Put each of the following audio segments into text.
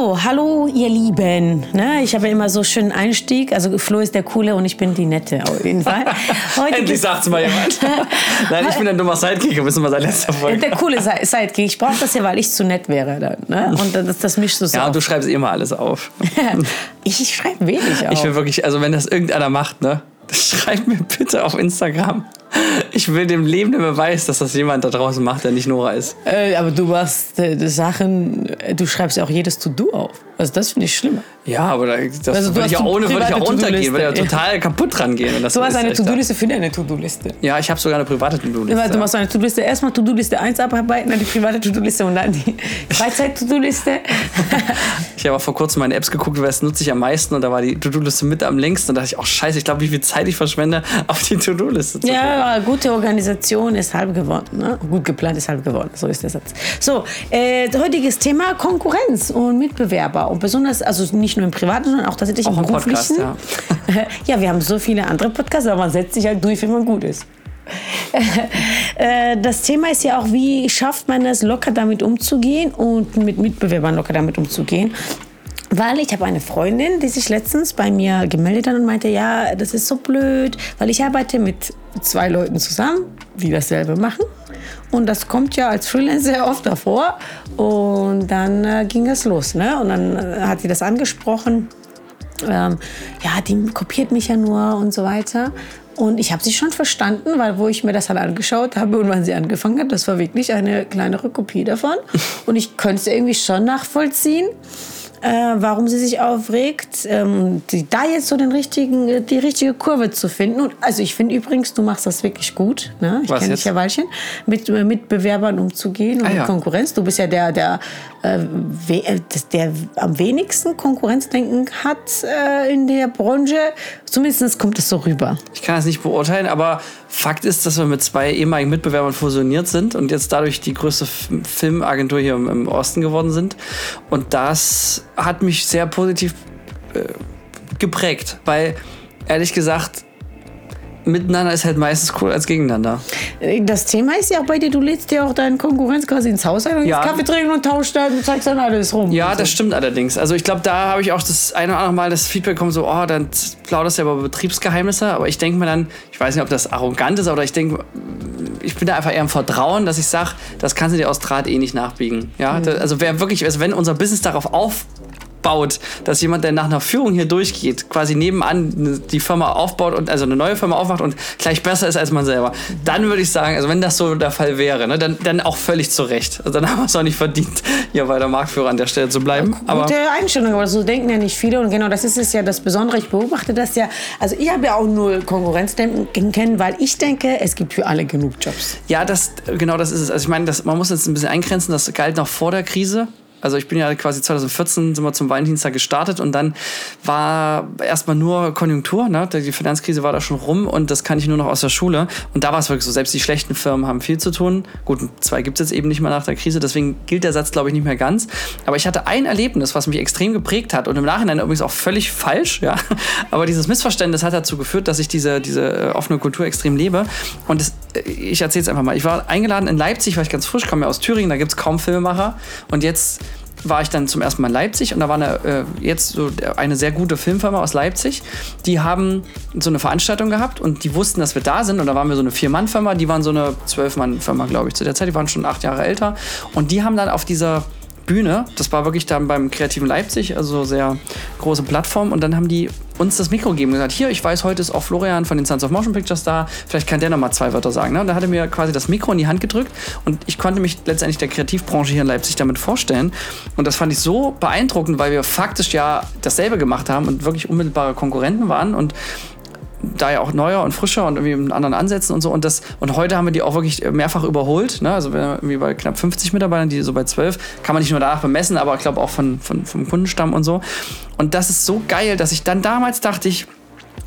So, hallo ihr Lieben. Ne, ich habe ja immer so schönen Einstieg. Also Flo ist der Coole und ich bin die Nette auf jeden Fall. Heute Endlich sagt es mal jemand. Nein, ich bin ein dummer Sidekick, wissen wir seit letzter Folge. Der coole Sidekick. Ich brauche das ja, weil ich zu nett wäre dann. Ne? Und das, das mischst du so Ja, und du schreibst immer alles auf. ich schreibe wenig auf. Ich will wirklich, also wenn das irgendeiner macht, ne, schreib mir bitte auf Instagram. Ich will dem lebenden Beweis, dass das jemand da draußen macht, der nicht Nora ist. Äh, aber du machst äh, Sachen, äh, du schreibst ja auch jedes To-Do auf. Also das finde ich schlimmer. Ja, aber das also würde ich ja ohne würde ich auch untergehen, würde ja total kaputt dran gehen. du hast eine To-Do-Liste für deine To-Do-Liste. Ja, ich habe sogar eine private To-Do-Liste. Du machst eine To-Do-Liste, erstmal To-Do-Liste 1 abarbeiten, dann die private To-Do-Liste und dann die Freizeit-To-Do-Liste. ich habe vor kurzem meine Apps geguckt, was nutze ich am meisten und da war die To-Do-Liste mit am längsten und da dachte ich, oh scheiße, ich glaube, wie viel Zeit ich verschwende, auf die To-Do-Liste zu gucken. Ja, gute Organisation ist halb geworden. Ne? Gut geplant ist halb geworden, so ist der Satz. So, äh, heutiges Thema Konkurrenz und Mitbewerber und besonders, also nicht nur im Privaten, sondern auch tatsächlich auch im beruflichen. Podcast, ja. ja, wir haben so viele andere Podcasts, aber man setzt sich halt durch, wenn man gut ist. Äh, das Thema ist ja auch, wie schafft man es, locker damit umzugehen und mit Mitbewerbern locker damit umzugehen. Weil ich habe eine Freundin, die sich letztens bei mir gemeldet hat und meinte, ja, das ist so blöd, weil ich arbeite mit zwei Leuten zusammen, die dasselbe machen. Und das kommt ja als Freelancer oft davor. Und dann äh, ging es los. Ne? Und dann äh, hat sie das angesprochen. Ähm, ja, die kopiert mich ja nur und so weiter. Und ich habe sie schon verstanden, weil wo ich mir das halt angeschaut habe und wann sie angefangen hat, das war wirklich eine kleinere Kopie davon. Und ich könnte es irgendwie schon nachvollziehen äh, warum sie sich aufregt, ähm, die, da jetzt so den richtigen, die richtige Kurve zu finden. Und, also ich finde übrigens, du machst das wirklich gut. Ne? Ich kenne dich ja Weilchen, mit, mit Bewerbern umzugehen und ah, ja. mit Konkurrenz. Du bist ja der, der, äh, äh der am wenigsten Konkurrenzdenken hat äh, in der Branche. Zumindest kommt es so rüber. Ich kann das nicht beurteilen, aber Fakt ist, dass wir mit zwei ehemaligen Mitbewerbern fusioniert sind und jetzt dadurch die größte Filmagentur hier im, Osten geworden sind. Und das hat mich sehr positiv äh, geprägt, weil ehrlich gesagt, miteinander ist halt meistens cool als gegeneinander. Das Thema ist ja auch bei dir, du lädst dir auch deinen Konkurrenz quasi ins Haus ein und ja. Kaffee trinken und tauscht dann und zeigst dann alles rum. Ja, das stimmt allerdings. Also ich glaube, da habe ich auch das eine oder andere Mal das Feedback bekommen, so, oh, dann plauderst du ja über Betriebsgeheimnisse. Aber ich denke mir dann, ich weiß nicht, ob das arrogant ist, aber ich denke, ich bin da einfach eher im Vertrauen, dass ich sage, das kannst du dir aus Draht eh nicht nachbiegen. Ja, mhm. also wer wirklich, also wenn unser Business darauf auf baut, dass jemand, der nach einer Führung hier durchgeht, quasi nebenan die Firma aufbaut und also eine neue Firma aufmacht und gleich besser ist als man selber, dann würde ich sagen, also wenn das so der Fall wäre, ne, dann, dann auch völlig zu Recht. Also dann haben wir es auch nicht verdient, hier weiter Marktführer an der Stelle zu bleiben. Ja, gute aber Einstellung, aber so denken ja nicht viele und genau das ist es ja das Besondere. Ich beobachte das ja, also ich habe ja auch nur Konkurrenzdenken kennen, weil ich denke, es gibt für alle genug Jobs. Ja, das, genau das ist es. Also ich meine, das, man muss jetzt ein bisschen eingrenzen, das galt noch vor der Krise. Also ich bin ja quasi 2014 sind wir zum Valentinstag gestartet und dann war erstmal nur Konjunktur, ne? Die Finanzkrise war da schon rum und das kann ich nur noch aus der Schule. Und da war es wirklich so, selbst die schlechten Firmen haben viel zu tun. Gut, zwei gibt es jetzt eben nicht mehr nach der Krise, deswegen gilt der Satz, glaube ich, nicht mehr ganz. Aber ich hatte ein Erlebnis, was mich extrem geprägt hat und im Nachhinein übrigens auch völlig falsch, ja. Aber dieses Missverständnis hat dazu geführt, dass ich diese, diese äh, offene Kultur extrem lebe. Und das, äh, ich erzähle es einfach mal. Ich war eingeladen in Leipzig, war ich ganz frisch, komme ja aus Thüringen, da gibt es kaum Filmemacher. Und jetzt war ich dann zum ersten Mal in Leipzig und da war eine, äh, jetzt so eine sehr gute Filmfirma aus Leipzig. Die haben so eine Veranstaltung gehabt und die wussten, dass wir da sind. Und da waren wir so eine Vier-Mann-Firma, die waren so eine Zwölf-Mann-Firma, glaube ich, zu der Zeit. Die waren schon acht Jahre älter. Und die haben dann auf dieser Bühne. Das war wirklich dann beim Kreativen Leipzig, also sehr große Plattform. Und dann haben die uns das Mikro gegeben und gesagt, hier, ich weiß, heute ist auch Florian von den Sons of Motion Pictures da, vielleicht kann der noch mal zwei Wörter sagen. Ne? Und da hat er mir quasi das Mikro in die Hand gedrückt und ich konnte mich letztendlich der Kreativbranche hier in Leipzig damit vorstellen. Und das fand ich so beeindruckend, weil wir faktisch ja dasselbe gemacht haben und wirklich unmittelbare Konkurrenten waren. Und da ja auch neuer und frischer und irgendwie mit anderen Ansätzen und so. Und, das, und heute haben wir die auch wirklich mehrfach überholt. Ne? Also irgendwie bei knapp 50 Mitarbeitern, die so bei 12, kann man nicht nur danach bemessen, aber ich glaube auch von, von, vom Kundenstamm und so. Und das ist so geil, dass ich dann damals dachte ich,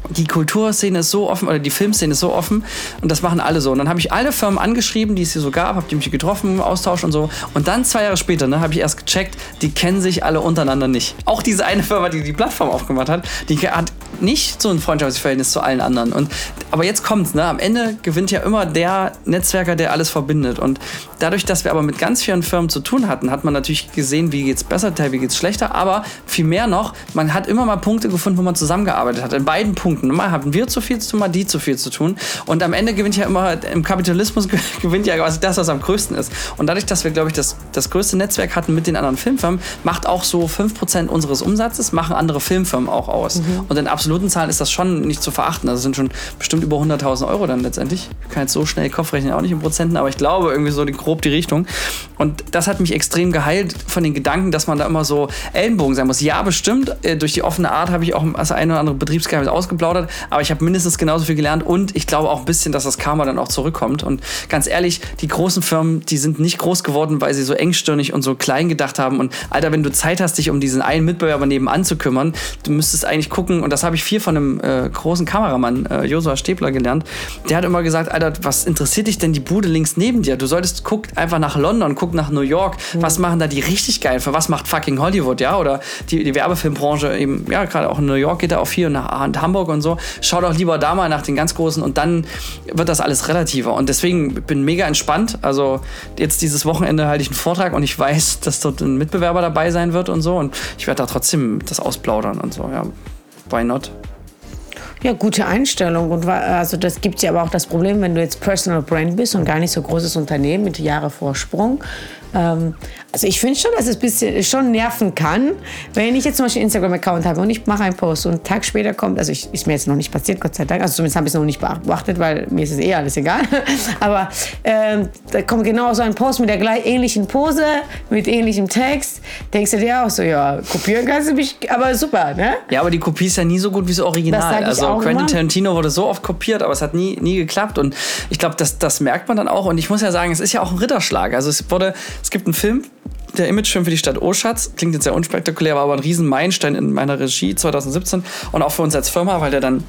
die Kulturszene ist so offen oder die Filmszene ist so offen und das machen alle so. Und dann habe ich alle Firmen angeschrieben, die es hier so gab, habe die mich getroffen, Austausch und so. Und dann zwei Jahre später ne, habe ich erst gecheckt, die kennen sich alle untereinander nicht. Auch diese eine Firma, die die Plattform aufgemacht hat, die hat nicht so ein Freundschaftsverhältnis zu allen anderen. Und, aber jetzt kommt's, ne? Am Ende gewinnt ja immer der Netzwerker, der alles verbindet. Und dadurch, dass wir aber mit ganz vielen Firmen zu tun hatten, hat man natürlich gesehen, wie geht's besser, wie geht's schlechter. Aber viel mehr noch, man hat immer mal Punkte gefunden, wo man zusammengearbeitet hat. In beiden Punkten. Mal haben wir zu viel zu tun, mal die zu viel zu tun. Und am Ende gewinnt ja immer, im Kapitalismus gewinnt ja quasi das, was am größten ist. Und dadurch, dass wir, glaube ich, das, das größte Netzwerk hatten mit den anderen Filmfirmen, macht auch so 5% unseres Umsatzes, machen andere Filmfirmen auch aus. Mhm. Und in absoluten Zahlen ist das schon nicht zu verachten. Also sind schon bestimmt über 100.000 Euro dann letztendlich. Ich kann jetzt so schnell Kopf rechnen, auch nicht in Prozenten, aber ich glaube irgendwie so die, grob die Richtung. Und das hat mich extrem geheilt von den Gedanken, dass man da immer so Ellenbogen sein muss. Ja, bestimmt. Äh, durch die offene Art habe ich auch das eine oder andere Betriebsgeheimnis ausgeplaudert, aber ich habe mindestens genauso viel gelernt und ich glaube auch ein bisschen, dass das Karma dann auch zurückkommt. Und ganz ehrlich, die großen Firmen, die sind nicht groß geworden, weil sie so engstirnig und so klein gedacht haben. Und Alter, wenn du Zeit hast, dich um diesen einen Mitbewerber nebenan zu kümmern, du müsstest eigentlich gucken, und das habe ich viel von einem äh, großen Kameramann, äh, Josua Stäbler, gelernt. Der hat immer gesagt, Alter, was interessiert dich denn die Bude links neben dir? Du solltest guck einfach nach London, guck nach New York. Mhm. Was machen da die richtig geil? Für was macht fucking Hollywood, ja? Oder die, die Werbefilmbranche eben, ja, gerade auch in New York geht da auch viel und nach Hamburg und so. Schau doch lieber da mal nach den ganz großen und dann wird das alles relativer. Und deswegen bin mega entspannt. Also jetzt dieses Wochenende halte ich einen Vortrag und ich weiß, dass dort ein Mitbewerber dabei sein wird und so. Und ich werde da trotzdem das ausplaudern und so, ja. Why not? Ja, gute Einstellung. Und also das gibt ja aber auch das Problem, wenn du jetzt Personal Brand bist und gar nicht so großes Unternehmen mit Jahre Vorsprung, ähm, also ich finde schon, dass es bisschen schon nerven kann, wenn ich jetzt zum Beispiel einen Instagram-Account habe und ich mache einen Post und einen Tag später kommt, also ich, ist mir jetzt noch nicht passiert, Gott sei Dank, also zumindest habe ich es noch nicht beachtet, weil mir ist es eh alles egal, aber ähm, da kommt genau so ein Post mit der gleich ähnlichen Pose, mit ähnlichem Text, denkst du dir auch so, ja, kopieren kannst du mich, aber super, ne? Ja, aber die Kopie ist ja nie so gut wie das Original. Das also Quentin Tarantino wurde so oft kopiert, aber es hat nie, nie geklappt. Und ich glaube, das, das merkt man dann auch. Und ich muss ja sagen, es ist ja auch ein Ritterschlag, also es wurde es gibt einen Film, der Imagefilm für die Stadt Oschatz. Klingt jetzt sehr unspektakulär, war aber ein riesen Meilenstein in meiner Regie 2017 und auch für uns als Firma, weil der dann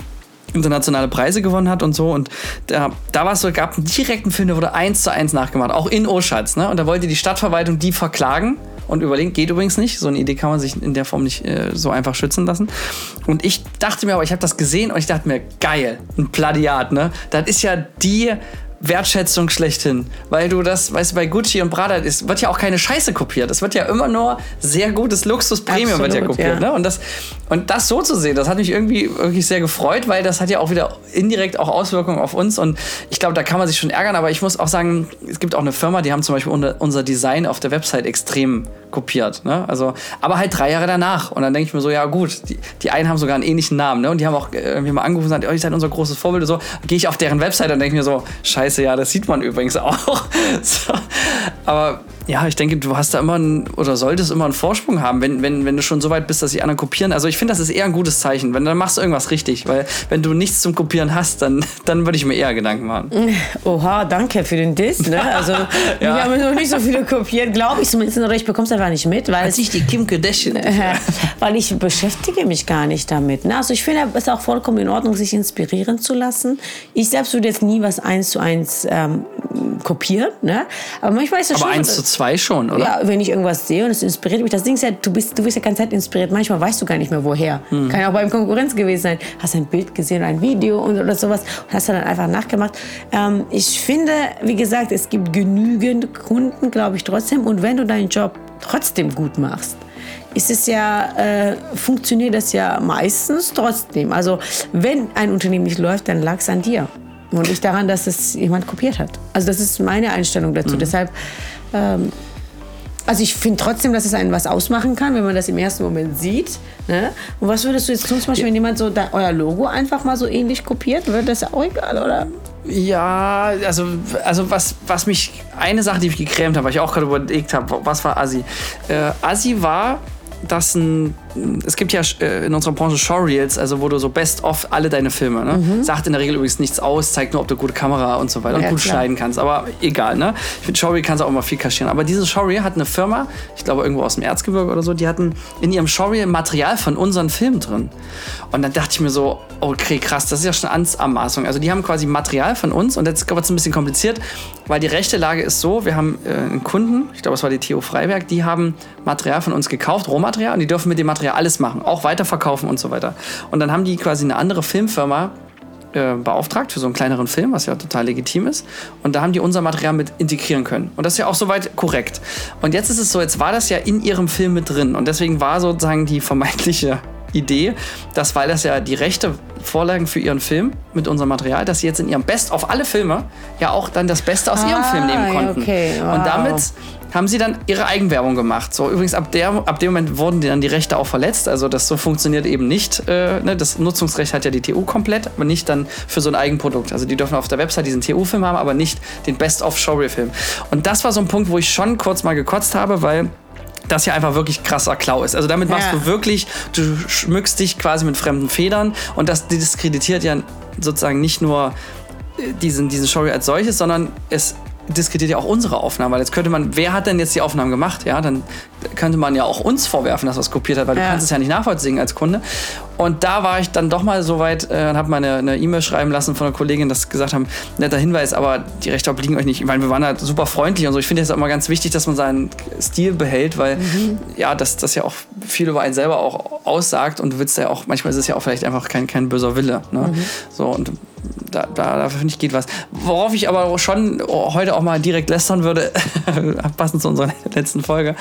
internationale Preise gewonnen hat und so. Und da, da war es so, gab einen direkten Film, der wurde eins zu eins nachgemacht, auch in Oschatz. Ne? Und da wollte die Stadtverwaltung die verklagen und überlegen, geht übrigens nicht. So eine Idee kann man sich in der Form nicht äh, so einfach schützen lassen. Und ich dachte mir aber, ich habe das gesehen und ich dachte mir, geil, ein Plagiat, ne? Das ist ja die Wertschätzung schlechthin. Weil du das, weißt du, bei Gucci und Prada ist, wird ja auch keine Scheiße kopiert. Es wird ja immer nur sehr gutes Luxus-Premium wird ja kopiert. Ja. Ne? Und, das, und das so zu sehen, das hat mich irgendwie wirklich sehr gefreut, weil das hat ja auch wieder indirekt auch Auswirkungen auf uns. Und ich glaube, da kann man sich schon ärgern. Aber ich muss auch sagen, es gibt auch eine Firma, die haben zum Beispiel unser Design auf der Website extrem kopiert. Ne? Also, aber halt drei Jahre danach. Und dann denke ich mir so, ja gut, die, die einen haben sogar einen ähnlichen Namen. Ne? Und die haben auch irgendwie mal angerufen und gesagt, oh, ihr seid unser großes Vorbild. So gehe ich auf deren Website und denke mir so, scheiße, ja, das sieht man übrigens auch. so. Aber ja, ich denke, du hast da immer einen, oder solltest immer einen Vorsprung haben, wenn, wenn, wenn du schon so weit bist, dass die anderen kopieren. Also ich finde, das ist eher ein gutes Zeichen, wenn dann machst du irgendwas richtig, weil wenn du nichts zum Kopieren hast, dann, dann würde ich mir eher Gedanken machen. Oha, danke für den Diss. Ne? Also ja. wir haben noch nicht so viele kopiert, glaube ich zumindest, oder ich bekomme es einfach nicht mit. Weil Als ich die Kim Kardashian. weil ich beschäftige mich gar nicht damit. Ne? Also ich finde, es ist auch vollkommen in Ordnung, sich inspirieren zu lassen. Ich selbst würde jetzt nie was eins zu eins ähm, kopieren, ne? aber manchmal ist es schon... Aber eins zu zwei schon, oder? Ja, wenn ich irgendwas sehe und es inspiriert mich. Das Ding ist ja, du bist, du bist ja ganz Zeit inspiriert. Manchmal weißt du gar nicht mehr, woher. Hm. Kann ja auch beim Konkurrenz gewesen sein. Hast ein Bild gesehen, ein Video und, oder sowas und hast dann einfach nachgemacht. Ähm, ich finde, wie gesagt, es gibt genügend Kunden, glaube ich, trotzdem. Und wenn du deinen Job trotzdem gut machst, ist es ja, äh, funktioniert das ja meistens trotzdem. Also wenn ein Unternehmen nicht läuft, dann lag es an dir und nicht daran, dass es jemand kopiert hat. Also das ist meine Einstellung dazu. Mhm. Deshalb ähm, also ich finde trotzdem, dass es einen was ausmachen kann, wenn man das im ersten Moment sieht. Ne? Und was würdest du jetzt tun, zum Beispiel, wenn jemand so da, euer Logo einfach mal so ähnlich kopiert? Wird das auch egal, oder? Ja, also, also was, was mich, eine Sache, die mich gekrämt hat, weil ich auch gerade überlegt habe, was war Assi? Äh, Assi war, dass ein es gibt ja äh, in unserer Branche Showreels, also wo du so best-of alle deine Filme, ne? Mhm. Sagt in der Regel übrigens nichts aus, zeigt nur, ob du gute Kamera und so weiter ja, und gut klar. schneiden kannst. Aber egal, ne? Ich finde, Showreel kannst du auch immer viel kaschieren. Aber diese Showreel hat eine Firma, ich glaube irgendwo aus dem Erzgebirge oder so, die hatten in ihrem Showreel Material von unseren Filmen drin. Und dann dachte ich mir so, okay, krass, das ist ja schon eine Anmaßung. Also die haben quasi Material von uns und jetzt wird es ein bisschen kompliziert, weil die rechte Lage ist so, wir haben äh, einen Kunden, ich glaube, es war die TU Freiberg, die haben Material von uns gekauft, Rohmaterial, und die dürfen mit dem Material Material alles machen, auch weiterverkaufen und so weiter. Und dann haben die quasi eine andere Filmfirma äh, beauftragt für so einen kleineren Film, was ja total legitim ist. Und da haben die unser Material mit integrieren können. Und das ist ja auch soweit korrekt. Und jetzt ist es so, jetzt war das ja in ihrem Film mit drin. Und deswegen war sozusagen die vermeintliche Idee, dass, weil das ja die Rechte vorlagen für ihren Film mit unserem Material, dass sie jetzt in ihrem Best auf alle Filme ja auch dann das Beste aus ah, ihrem Film nehmen konnten. Okay, wow. Und damit haben sie dann ihre Eigenwerbung gemacht. So, übrigens, ab, der, ab dem Moment wurden dann die Rechte auch verletzt. Also, das so funktioniert eben nicht. Äh, ne? Das Nutzungsrecht hat ja die TU komplett, aber nicht dann für so ein Eigenprodukt. Also, die dürfen auf der Website diesen TU-Film haben, aber nicht den Best-of-Showreel-Film. Und das war so ein Punkt, wo ich schon kurz mal gekotzt habe, weil das ja einfach wirklich krasser Klau ist. Also damit machst ja. du wirklich, du schmückst dich quasi mit fremden Federn und das diskreditiert ja sozusagen nicht nur diesen, diesen Showreel als solches, sondern es diskutiert ja auch unsere Aufnahmen, weil jetzt könnte man, wer hat denn jetzt die Aufnahmen gemacht? Ja, dann könnte man ja auch uns vorwerfen, dass was kopiert hat, weil ja. du kannst es ja nicht nachvollziehen als Kunde. Und da war ich dann doch mal so weit äh, und habe mal eine E-Mail schreiben lassen von einer Kollegin, dass gesagt haben, netter Hinweis, aber die Rechte obliegen euch nicht. Ich meine, wir waren halt super freundlich und so. Ich finde es immer ganz wichtig, dass man seinen Stil behält, weil mhm. ja, das, das ja auch viel über einen selber auch aussagt und du willst ja auch, manchmal ist es ja auch vielleicht einfach kein, kein böser Wille. Ne? Mhm. So und da, da, da finde ich geht was. Worauf ich aber schon heute auch mal direkt lästern würde, passend zu unserer letzten Folge,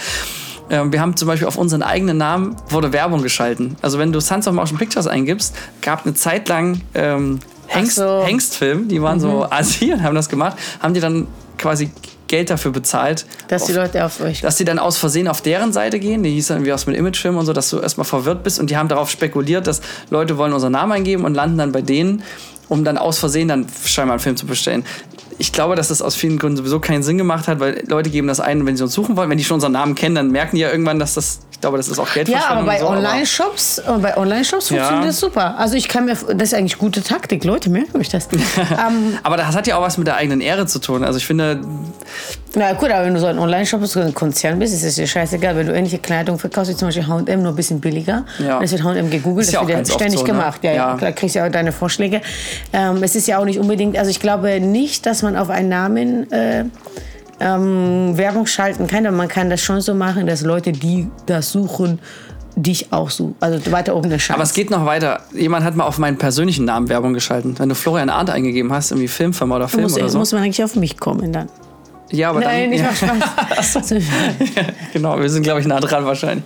ähm, wir haben zum Beispiel auf unseren eigenen Namen wurde Werbung geschalten. Also wenn du Sons of Motion Pictures eingibst, gab eine Zeit lang ähm, Hengst, so. Hengstfilm, die waren mhm. so Asi und haben das gemacht, haben die dann quasi Geld dafür bezahlt. Dass auf, die Leute auf euch. Dass die dann aus Versehen auf deren Seite gehen. Die hieß dann wie aus mit Imagefilm und so, dass du erstmal verwirrt bist. Und die haben darauf spekuliert, dass Leute wollen unseren Namen eingeben und landen dann bei denen, um dann aus Versehen dann scheinbar einen Film zu bestellen ich glaube, dass das aus vielen Gründen sowieso keinen Sinn gemacht hat, weil Leute geben das ein, wenn sie uns suchen wollen. Wenn die schon unseren Namen kennen, dann merken die ja irgendwann, dass das, ich glaube, das ist auch Geld Ja, aber bei so, Online-Shops, äh, bei Online-Shops ja. funktioniert das super. Also ich kann mir, das ist eigentlich gute Taktik. Leute, merken euch das. ähm, aber das hat ja auch was mit der eigenen Ehre zu tun. Also ich finde, na gut, aber wenn du so ein Online-Shop bist, ein Konzern bist, ist es dir scheißegal. Wenn du ähnliche Kleidung verkaufst, wie zum Beispiel H&M, nur ein bisschen billiger, ja. dann wird H&M gegoogelt, das ja wird ja ständig so, ne? gemacht. Ja, ja, ja. Klar, kriegst ja auch deine Vorschläge. Ähm, es ist ja auch nicht unbedingt, also ich glaube nicht, dass man auf einen Namen äh, ähm, Werbung schalten kann, aber man kann das schon so machen, dass Leute, die das suchen, dich auch so, also weiter oben der Chance. Aber es geht noch weiter. Jemand hat mal auf meinen persönlichen Namen Werbung geschalten. Wenn du Florian Arndt eingegeben hast, irgendwie Filmfirma oder Film muss, oder so. muss man eigentlich auf mich kommen dann. Ja, aber Nein, dann, nicht ja. mal Spaß. genau, wir sind, glaube ich, nah dran wahrscheinlich.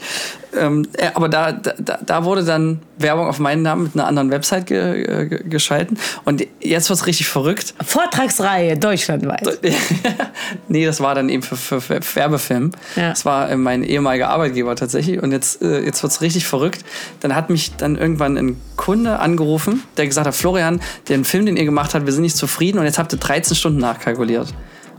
Ähm, äh, aber da, da, da, wurde dann Werbung auf meinen Namen mit einer anderen Website ge, ge, geschalten. Und jetzt wird es richtig verrückt. Vortragsreihe deutschlandweit. nee, das war dann eben für, für, für Werbefilm. Ja. Das war äh, mein ehemaliger Arbeitgeber tatsächlich. Und jetzt, äh, jetzt wird es richtig verrückt. Dann hat mich dann irgendwann ein Kunde angerufen, der gesagt hat, Florian, den Film, den ihr gemacht habt, wir sind nicht zufrieden und jetzt habt ihr 13 Stunden nachkalkuliert.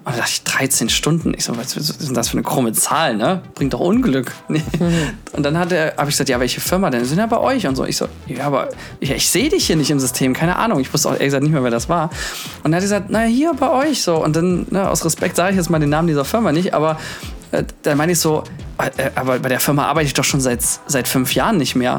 Und da dachte ich, 13 Stunden. Ich so, was ist denn das für eine krumme Zahl, ne? Bringt doch Unglück. Und dann hat er, habe ich gesagt, ja, welche Firma denn? Sind ja bei euch und so. Ich so, ja, aber ja, ich sehe dich hier nicht im System, keine Ahnung. Ich wusste auch ehrlich gesagt nicht mehr, wer das war. Und dann hat er gesagt, na hier bei euch so. Und dann, ne, aus Respekt sage ich jetzt mal den Namen dieser Firma nicht, aber äh, dann meine ich so, äh, aber bei der Firma arbeite ich doch schon seit, seit fünf Jahren nicht mehr.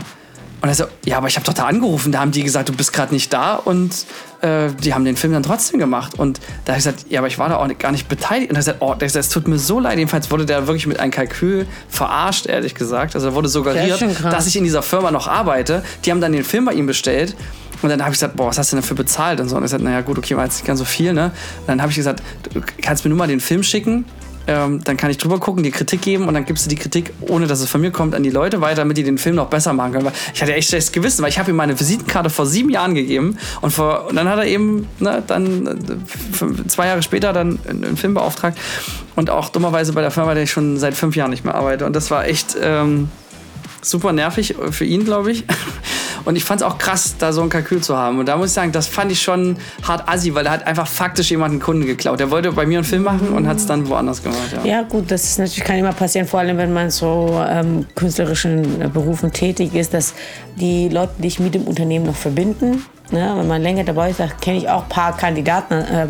Und er so, ja, aber ich habe doch da angerufen, da haben die gesagt, du bist gerade nicht da und äh, die haben den Film dann trotzdem gemacht. Und da habe ich gesagt, ja, aber ich war da auch nicht, gar nicht beteiligt. Und er hat gesagt, oh, der gesagt, es tut mir so leid. Jedenfalls wurde der wirklich mit einem Kalkül verarscht, ehrlich gesagt. Also wurde suggeriert, dass ich in dieser Firma noch arbeite. Die haben dann den Film bei ihm bestellt. Und dann habe ich gesagt, boah, was hast du denn dafür bezahlt? Und so. Und er hat gesagt, naja, gut, okay, war jetzt nicht ganz so viel, ne? Und dann habe ich gesagt, du kannst mir nur mal den Film schicken ähm, dann kann ich drüber gucken, die Kritik geben und dann gibst du die Kritik, ohne dass es von mir kommt, an die Leute weiter, damit die den Film noch besser machen können. Weil ich hatte echt schlechtes Gewissen, weil ich habe ihm meine Visitenkarte vor sieben Jahren gegeben und, vor, und dann hat er eben ne, dann äh, zwei Jahre später dann einen Film beauftragt und auch dummerweise bei der Firma, der ich schon seit fünf Jahren nicht mehr arbeite. Und das war echt ähm, super nervig für ihn, glaube ich. Und ich fand es auch krass, da so ein Kalkül zu haben. Und da muss ich sagen, das fand ich schon hart assi, weil er hat einfach faktisch jemanden Kunden geklaut. Der wollte bei mir einen Film machen und hat es dann woanders gemacht. Ja. ja. gut, das ist natürlich kann immer passieren, vor allem wenn man so ähm, künstlerischen Berufen tätig ist, dass die Leute dich mit dem Unternehmen noch verbinden. Ne? Wenn man länger dabei ist, kenne ich auch ein paar Kandidaten. Äh,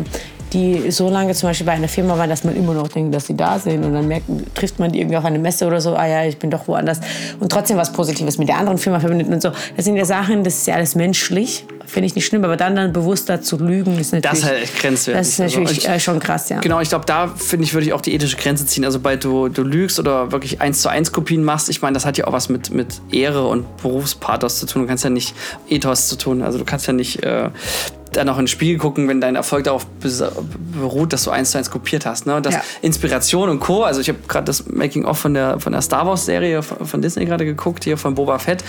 die so lange zum Beispiel bei einer Firma waren, dass man immer noch denkt, dass sie da sind und dann merkt, trifft man die irgendwie auf eine Messe oder so, ah ja, ich bin doch woanders und trotzdem was Positives mit der anderen Firma verbindet und so. Das sind ja Sachen, das ist ja alles menschlich, finde ich nicht schlimm, aber dann dann bewusster zu lügen ist natürlich... Das ist halt echt grenzwertig. Das ist natürlich Also äh, schon krass, ja. Genau, ich glaube, da finde ich, würde ich auch die ethische Grenze ziehen. Also, bei du, du lügst oder wirklich eins zu eins Kopien machst, ich meine, das hat ja auch was mit, mit Ehre und Berufspathos zu tun. Du kannst ja nicht Ethos zu tun. Also, du kannst ja nicht äh, dann auch in den Spiegel gucken, wenn dein Erfolg darauf beruht, dass du eins zu eins kopiert hast. Ne? Und das Ja. Inspiration und Co. Also, ich habe gerade das Making-of von der, von der Star Wars-Serie von, von Disney gerade geguckt, hier von Boba Fett.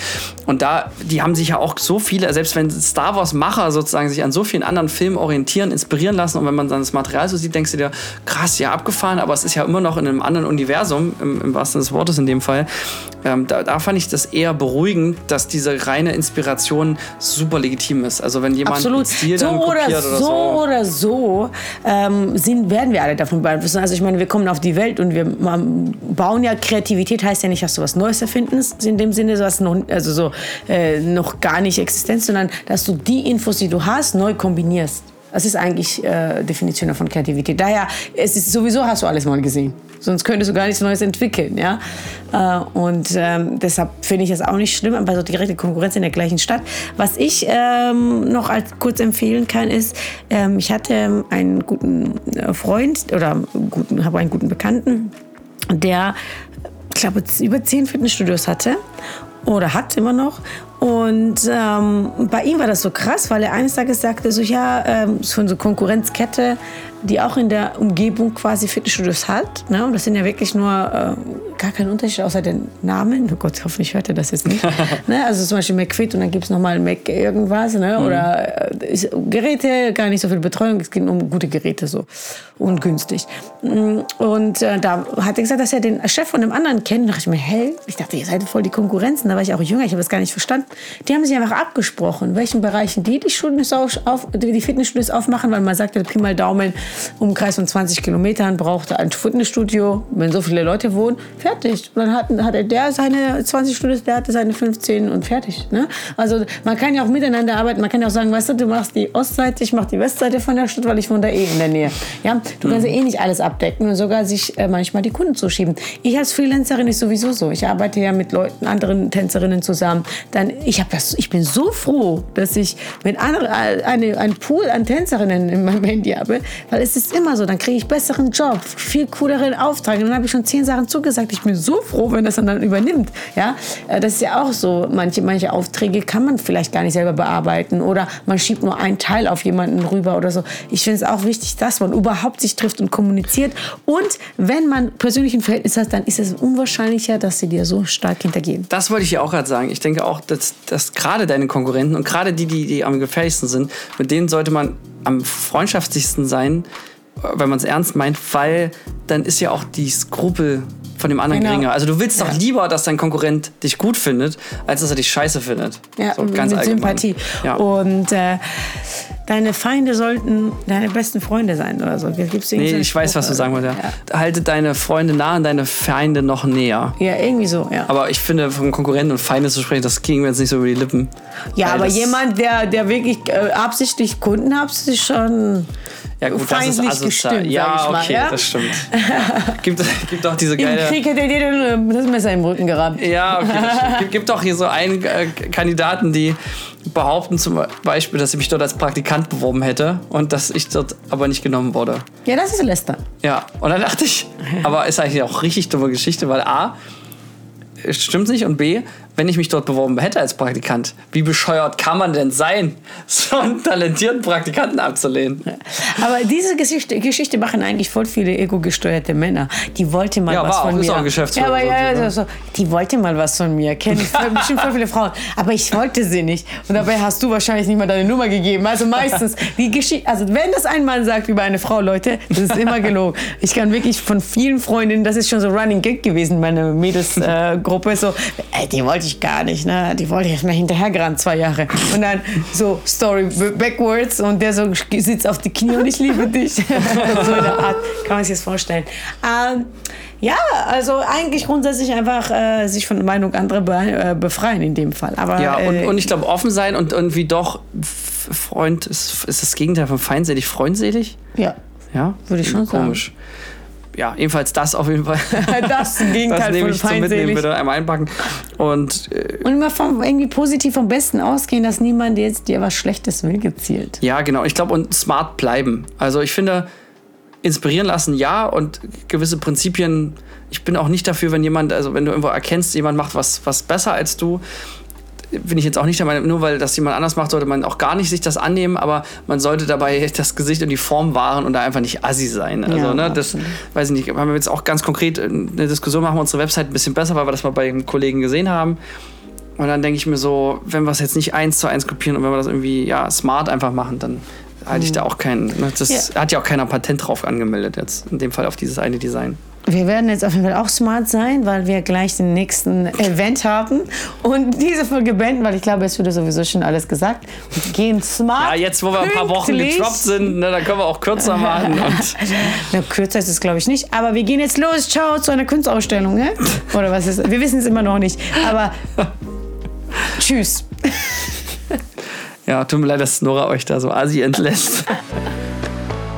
Und da, die haben sich ja auch so viele, selbst wenn Star Wars-Macher sozusagen sich an so vielen anderen Filmen orientieren, inspirieren lassen und wenn man dann das Material so sieht, denkst du dir, krass, ja, abgefahren, aber es ist ja immer noch in einem anderen Universum, im, im wahrsten Sinne des Wortes in dem Fall. Ähm, da, da fand ich das eher beruhigend, dass diese reine Inspiration super legitim ist. Also wenn jemand Absolut. einen Stil So dann oder kopiert so, oder so. oder so ähm, sind, werden wir alle davon beeinflusst. Also ich meine, wir kommen auf die Welt und wir bauen ja Kreativität, heißt ja nicht, dass du was Neues erfindest, in dem Sinne, was noch, also so, äh, noch gar nicht existent, sondern dass du die Infos, die du hast, neu kombinierst. Das ist eigentlich äh, Definition von Kreativität. Daher, es ist sowieso hast du alles mal gesehen. Sonst könntest du gar nichts Neues entwickeln, ja. Äh, und ähm, deshalb finde ich das auch nicht schlimm, aber so direkte Konkurrenz in der gleichen Stadt. Was ich ähm, noch als kurz empfehlen kann, ist, ähm, ich hatte einen guten äh, Freund oder guten, habe einen guten Bekannten, der, ich glaube, über zehn Fitnessstudios hatte oder hat immer noch. Und ähm, bei ihm war das so krass, weil er eines Tages sagte, so ja, ähm, so eine Konkurrenzkette, die auch in der Umgebung quasi Fitnessstudios hat. Ne? Und das sind ja wirklich nur äh, gar kein Unterschied außer den Namen. Oh Gott, hoffentlich hört er das jetzt nicht. ne? Also zum Beispiel McFit und dann gibt es nochmal Mac irgendwas. Ne? Oder äh, ist, Geräte, gar nicht so viel Betreuung. Es geht um gute Geräte so und günstig. Mm, Und äh, da hat er gesagt, dass er den Chef von einem anderen kennt. Da dachte ich mir, hell, ich dachte, ihr seid voll die Konkurrenzen. Da war ich auch jünger, ich habe das gar nicht verstanden. Die haben sich einfach abgesprochen, in welchen Bereichen die die, Studios auf, auf, die Fitnessstudios aufmachen, weil man sagt, Pi mal Daumen, Umkreis von 20 Kilometern braucht ein Fitnessstudio, wenn so viele Leute wohnen, fertig. Dann hat, hatte der seine 20 Studios, der hatte seine 15 und fertig. Ne? Also man kann ja auch miteinander arbeiten. Man kann ja auch sagen, weißt du, du machst die Ostseite, ich mach die Westseite von der Stadt, weil ich wohne da eh in der Nähe. Ja? Du kannst ja eh nicht alles abdecken und sogar sich äh, manchmal die Kunden zuschieben. Ich als Freelancerin ist sowieso so. Ich arbeite ja mit Leuten, anderen Tänzerinnen zusammen. Dann, ich, das, ich bin so froh, dass ich mit andere, eine, einen Pool an Tänzerinnen in meinem Handy habe, weil es ist immer so, dann kriege ich besseren Job, viel cooleren Auftrag. Und dann habe ich schon zehn Sachen zugesagt. Ich bin so froh, wenn das dann, übernimmt. Ja? Äh, Das ist ja auch so. Manche, manche Aufträge kann man vielleicht gar nicht selber bearbeiten oder man schiebt nur einen Teil auf jemanden rüber oder so. Ich finde es auch wichtig, dass man überhaupt sich trifft und kommuniziert. Und wenn man persönlich ein Verhältnis hat, dann ist es unwahrscheinlicher, dass sie dir so stark hintergehen. Das wollte ich ja auch gerade sagen. Ich denke auch, dass, dass gerade deine Konkurrenten und gerade die, die, die am gefährlichsten sind, mit denen sollte man am freundschaftlichsten sein, äh, wenn man es ernst meint, weil dann ist ja auch die Skrupel von dem anderen Genau. geringer. Also du willst Ja. doch lieber, dass dein Konkurrent dich gut findet, als dass er dich scheiße findet. Ja, so, mit ganz allgemein. Sympathie. Ja. Und äh, deine Feinde sollten deine besten Freunde sein oder so. Gibt's Nee, ich weiß, was du sagen wolltest. Ja. Halte deine Freunde nah an deine Feinde noch näher. Ja, irgendwie so, ja. Aber ich finde, von Konkurrenten und Feinde zu sprechen, das ging mir jetzt nicht so über die Lippen. ja, aber jemand, der, der wirklich äh, absichtlich Kunden hat, ist schon Ja, gut, das ist asozial. gestimmt, Ja, ich mal. okay, ja? das stimmt. gibt, gibt auch diese geile. Krieg hätte dir äh, das Messer im Rücken gerammt. Ja, okay. stimmt. Gibt, auch hier so einen äh, Kandidaten, die behaupten zum Beispiel, dass ich mich dort als Praktikant beworben hätte und dass ich dort aber nicht genommen wurde. Ja, das ist Lästern. Ja, und dann dachte ich, aber ist eigentlich auch richtig dumme Geschichte, weil A, es stimmt nicht und B, wenn ich mich dort beworben hätte als Praktikant, wie bescheuert kann man denn sein, so einen talentierten Praktikanten abzulehnen? Aber diese Geschichte, Geschichte machen eigentlich voll viele ego-gesteuerte Männer. Die wollte mal Ja, was war von auch- ist mir. auch ein Geschäftsführer Ja, aber so, ja, ne? so. Die wollte mal was von mir. Kenne ich voll- bestimmt voll viele Frauen. Aber ich wollte sie nicht. Und dabei hast du wahrscheinlich nicht mal deine Nummer gegeben. Also meistens die Geschichte. Also wenn das ein Mann sagt über eine Frau, Leute, das ist immer gelogen. Ich kann wirklich von vielen Freundinnen, das ist schon so Running Gag gewesen, meine Mädelsgruppe, äh, so, ey, die wollte ich gar nicht, ne? Die wollte ich erst mal hinterhergerannt, zwei Jahre. Und dann so Story backwards und der so sitzt auf die Knie und ich liebe dich. so in der Art kann man sich das vorstellen. Ähm, ja, also eigentlich grundsätzlich einfach äh, sich von Meinung anderer be äh, befreien in dem Fall. Aber, Ja, und, äh, und ich glaube, offen sein und irgendwie doch, Freund ist, ist das Gegenteil von feindselig, freundselig? ja. Ja, Würde ich schon sagen. komisch. Ja, jedenfalls das auf jeden Fall. Das Gegenteil das nehme von ich zum Mitnehmen, feindselig. bitte einmal einpacken. Und äh, Und immer vom, irgendwie positiv vom Besten ausgehen, dass niemand jetzt dir was Schlechtes will, gezielt. ja, genau. Ich glaube, und smart bleiben. Also ich finde, inspirieren lassen, ja, und gewisse Prinzipien. Ich bin auch nicht dafür, wenn jemand, also wenn du irgendwo erkennst, jemand macht was, was besser als du, bin ich jetzt auch nicht der Meinung, nur weil das jemand anders macht, sollte man auch gar nicht sich das annehmen, aber man sollte dabei das Gesicht und die Form wahren und da einfach nicht assi sein. Also, Ja, ne, das absolut. weiß ich nicht, haben wir jetzt auch ganz konkret eine Diskussion machen wir unsere Website ein bisschen besser, weil wir das mal bei einem Kollegen gesehen haben. Und dann denke ich mir so, wenn wir es jetzt nicht eins zu eins kopieren und wenn wir das irgendwie ja, smart einfach machen, dann halte ich da auch keinen. Ne, das Ja. hat ja auch keiner Patent drauf angemeldet jetzt, in dem Fall auf dieses eine Design. Wir werden jetzt auf jeden Fall auch smart sein, weil wir gleich den nächsten Event haben und diese Folge beenden, weil ich glaube, es wurde sowieso schon alles gesagt. Und gehen smart. Ja, jetzt, wo wir ein paar Wochen getroppt sind, ne, dann können wir auch kürzer machen. Na, kürzer ist es, glaube ich, nicht. Aber wir gehen jetzt los. Ciao zu einer Kunstausstellung. Ne? Oder was ist Wir wissen es immer noch nicht. Aber tschüss. ja, tut mir leid, dass Nora euch da so assi entlässt.